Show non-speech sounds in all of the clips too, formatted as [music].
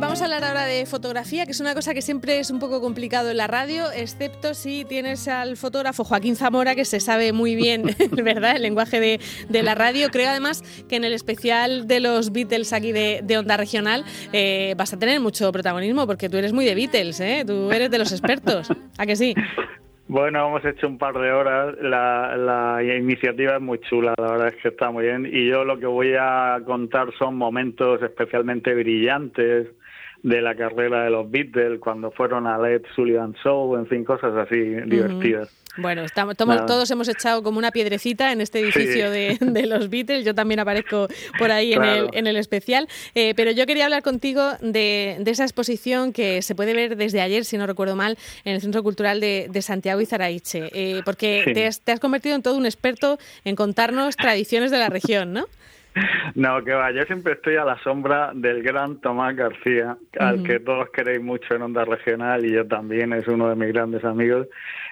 Vamos a hablar ahora de fotografía, que es una cosa que siempre es un poco complicado en la radio, excepto si tienes al fotógrafo Joaquín Zamora, que se sabe muy bien, [laughs] ¿verdad?, el lenguaje de, de la radio. Creo además que en el especial de los Beatles aquí de, de Onda Regional eh, vas a tener mucho protagonismo, porque tú eres muy de Beatles, ¿eh? Tú eres de los expertos. ¿A que sí? Bueno, hemos hecho un par de horas. La, la, iniciativa es muy chula, la verdad es que está muy bien. Y yo lo que voy a contar son momentos especialmente brillantes de la carrera de los Beatles, cuando fueron a Led Sullivan Show, en fin, cosas así divertidas. Bueno, estamos, todos hemos echado como una piedrecita en este edificio de, los Beatles. Yo también aparezco por ahí en, el, en el especial. Eh, pero yo quería hablar contigo de, esa exposición que se puede ver desde ayer, si no recuerdo mal, en el Centro Cultural de, Santiago y Zaraiche. Eh, porque te, has, te has convertido en todo un experto en contarnos tradiciones de la región, ¿no? No, que va, yo siempre estoy a la sombra del gran Tomás García, al que todos queréis mucho en Onda Regional y yo también, es uno de mis grandes amigos.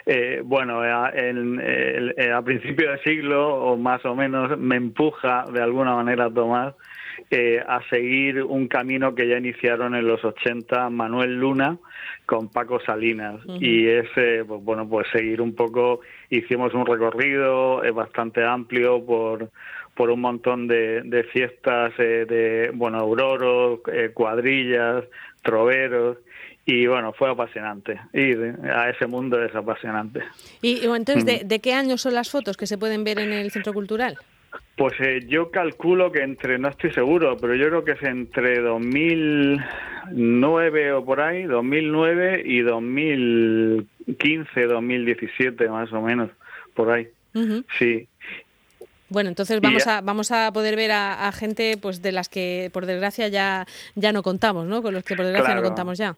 Eh, bueno, a, en, eh, a principio de siglo, o más o menos, me empuja de alguna manera Tomás eh, a seguir un camino que ya iniciaron en los 80 Manuel Luna con Paco Salinas. Y ese, pues, bueno, pues seguir un poco, hicimos un recorrido bastante amplio por por un montón de, de fiestas eh, de, bueno, auroros, eh, cuadrillas, troveros, y bueno, fue apasionante. Ir a ese mundo es apasionante. ¿Y, entonces, ¿de, ¿de, qué año son las fotos que se pueden ver en el Centro Cultural? Pues eh, yo calculo que entre, no estoy seguro, pero yo creo que es entre 2009 o por ahí, 2009 y 2015, 2017 más o menos, por ahí. Sí, bueno, entonces vamos a vamos a poder ver a, gente pues de las que por desgracia ya ya no contamos, ¿no? Con los que por desgracia no contamos ya.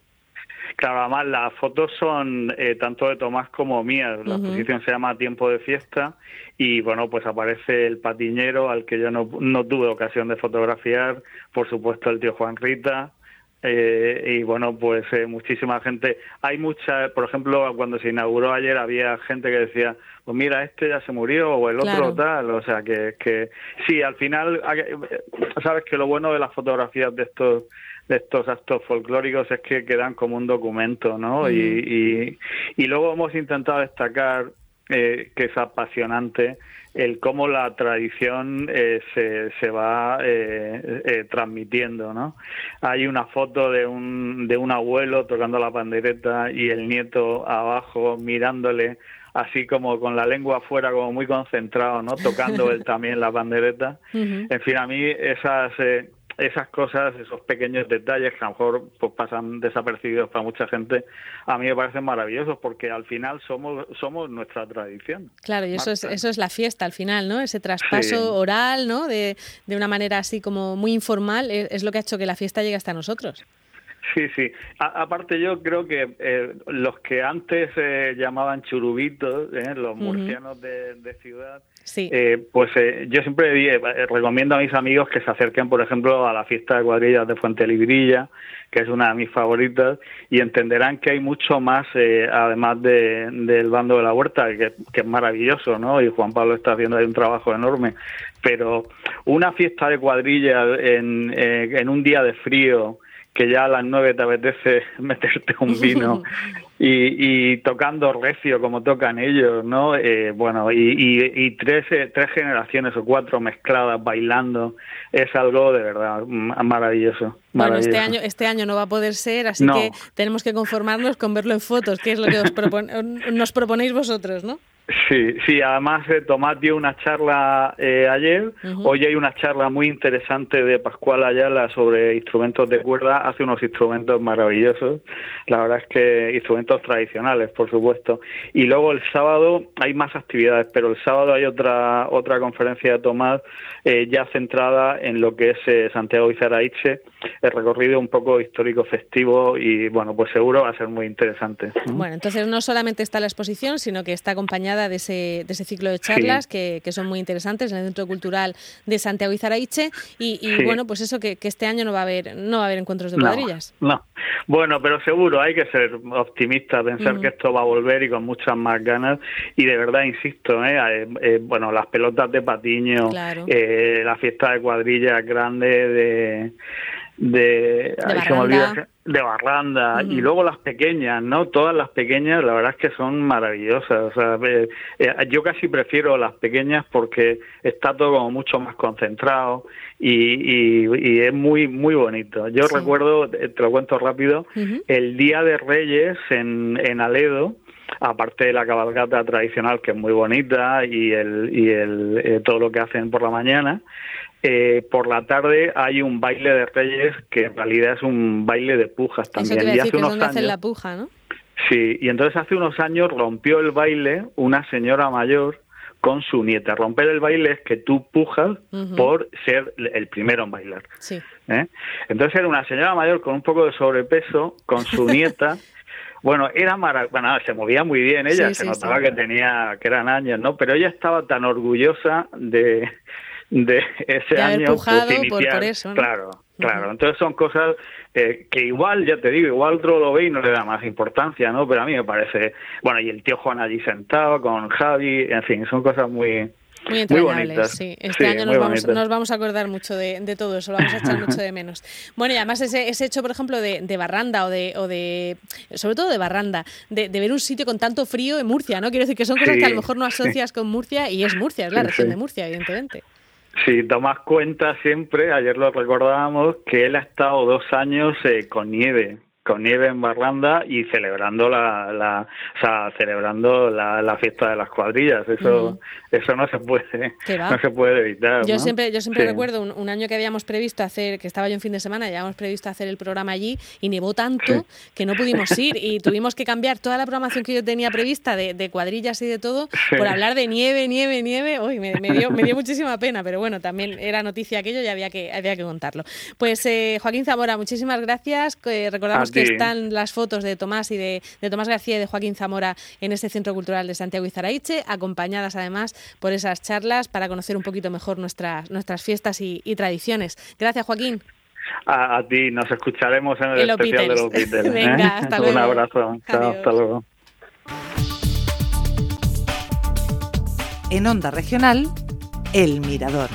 Claro, además las fotos son eh, tanto de Tomás como mías. La exposición se llama Tiempo de Fiesta y bueno, pues aparece el patiñero al que yo no, no tuve ocasión de fotografiar, por supuesto el tío Juan Rita, eh, y bueno, pues eh, muchísima gente. Hay mucha, por ejemplo, cuando se inauguró ayer había gente que decía, pues mira, este ya se murió o el otro tal. O sea, que, que sí, al final, sabes que lo bueno de las fotografías de estos de estos actos folclóricos es que quedan como un documento, ¿no? y, y, y luego hemos intentado destacar eh, que es apasionante el cómo la tradición eh, se, se va eh, eh, transmitiendo, ¿no? Hay una foto de un, de un abuelo tocando la pandereta y el nieto abajo mirándole así como con la lengua afuera, como muy concentrado, ¿no? Tocando él también la pandereta. [laughs] En fin, a mí esas esas cosas, esos pequeños detalles que a lo mejor pues, pasan desapercibidos para mucha gente, a mí me parecen maravillosos porque al final somos somos nuestra tradición. Claro, y eso es, eso es la fiesta al final, ¿no? Ese traspaso oral, ¿no? De, de una manera así como muy informal es lo que ha hecho que la fiesta llegue hasta nosotros. Sí, sí. aparte yo creo que eh, los que antes eh, llamaban churubitos, eh, los murcianos de, ciudad, sí. pues yo siempre recomiendo a mis amigos que se acerquen, por ejemplo, a la fiesta de cuadrillas de Fuente Librilla, que es una de mis favoritas, y entenderán que hay mucho más, además de, del bando de la huerta, que, que, es maravilloso, ¿no? Y Juan Pablo está haciendo ahí un trabajo enorme. Pero una fiesta de cuadrillas en, en un día de frío, que ya a las nueve te apetece [laughs] meterte un vino [laughs] y, tocando recio como tocan ellos, ¿no? Eh, bueno, y, tres, eh, tres generaciones o cuatro mezcladas bailando es algo de verdad maravilloso. Bueno, este año, este año no va a poder ser, así que tenemos que conformarnos con verlo en fotos, que es lo que [laughs] nos proponéis vosotros, ¿no? Sí, sí, además eh, Tomás dio una charla eh, ayer, hoy hay una charla muy interesante de Pascual Ayala sobre instrumentos de cuerda, hace unos instrumentos maravillosos, la verdad es que instrumentos tradicionales, por supuesto, y luego el sábado hay más actividades, pero el sábado hay otra otra conferencia de Tomás eh, ya centrada en lo que es Santiago Izaraiche, el recorrido un poco histórico festivo y bueno, pues seguro va a ser muy interesante. Bueno, entonces no solamente está la exposición, sino que está acompañada de ese, de ese ciclo de charlas que, que, son muy interesantes en el Centro Cultural de Santiago y Zaraiche y, bueno, pues eso que, que, este año no va a haber no va a haber encuentros de cuadrillas. No, bueno, pero seguro hay que ser optimista, pensar que esto va a volver y con muchas más ganas. Y de verdad insisto, ¿eh? Eh, eh, bueno, las pelotas de patiño, la fiesta de cuadrillas grande de de, de Barranda y luego las pequeñas, ¿no? Todas las pequeñas, la verdad es que son maravillosas. O sea, eh, eh, yo casi prefiero las pequeñas porque está todo como mucho más concentrado y, y, es muy muy bonito. Yo recuerdo, te lo cuento rápido, el Día de Reyes en, en Aledo aparte de la cabalgata tradicional que es muy bonita y el y el todo lo que hacen por la mañana eh, por la tarde hay un baile de reyes que en realidad es un baile de pujas también. Eso y hace unos años, la puja, ¿no? Sí, y entonces hace unos años rompió el baile una señora mayor con su nieta. Romper el baile es que tú pujas por ser el primero en bailar. Sí. ¿eh? Entonces era una señora mayor con un poco de sobrepeso, con su [laughs] nieta. Bueno, era maravilloso, bueno, se movía muy bien ella, se notaba que tenía, que eran años, ¿no? Pero ella estaba tan orgullosa de, de ese año por, eso, Claro, claro. Entonces son cosas eh, que igual, ya te digo, igual otro lo ve y no le da más importancia, ¿no? Pero a mí me parece, bueno, y el tío Juan allí sentado con Javi, en fin, son cosas muy, muy entrañables, sí. Este año nos vamos, nos vamos, a acordar mucho de, de, todo eso, lo vamos a echar [laughs] mucho de menos. Bueno, y además ese, ese hecho, por ejemplo, de, de, Barranda o de, o de, sobre todo de Barranda, de, ver un sitio con tanto frío en Murcia, ¿no? Quiero decir que son cosas que a lo mejor no asocias con Murcia y es Murcia, es la región de Murcia, evidentemente. Si tomas cuenta siempre, ayer lo recordábamos, que él ha estado dos años eh, con nieve con nieve en Barranda y celebrando la, la o sea, celebrando la, la, fiesta de las cuadrillas. Eso, eso no se puede, no se puede evitar. Yo siempre, yo siempre recuerdo un, año que habíamos previsto hacer, que estaba yo en fin de semana, ya habíamos previsto hacer el programa allí y nevó tanto que no pudimos ir y tuvimos que cambiar toda la programación que yo tenía prevista de, de cuadrillas y de todo por hablar de nieve, nieve, nieve. Uy, me, dio, me dio muchísima pena, pero bueno, también era noticia aquello y había que, había que contarlo. Pues eh, Joaquín Zamora, muchísimas gracias. recordamos que están las fotos de Tomás y de, Tomás García y de Joaquín Zamora en este Centro Cultural de Santiago y Zaraiche, acompañadas además por esas charlas para conocer un poquito mejor nuestras, nuestras fiestas y, tradiciones. Gracias, Joaquín. A, ti, nos escucharemos en el, especial de los Beatles. ¿eh? Venga, hasta luego. Un abrazo. hasta luego. En Onda Regional, El Mirador.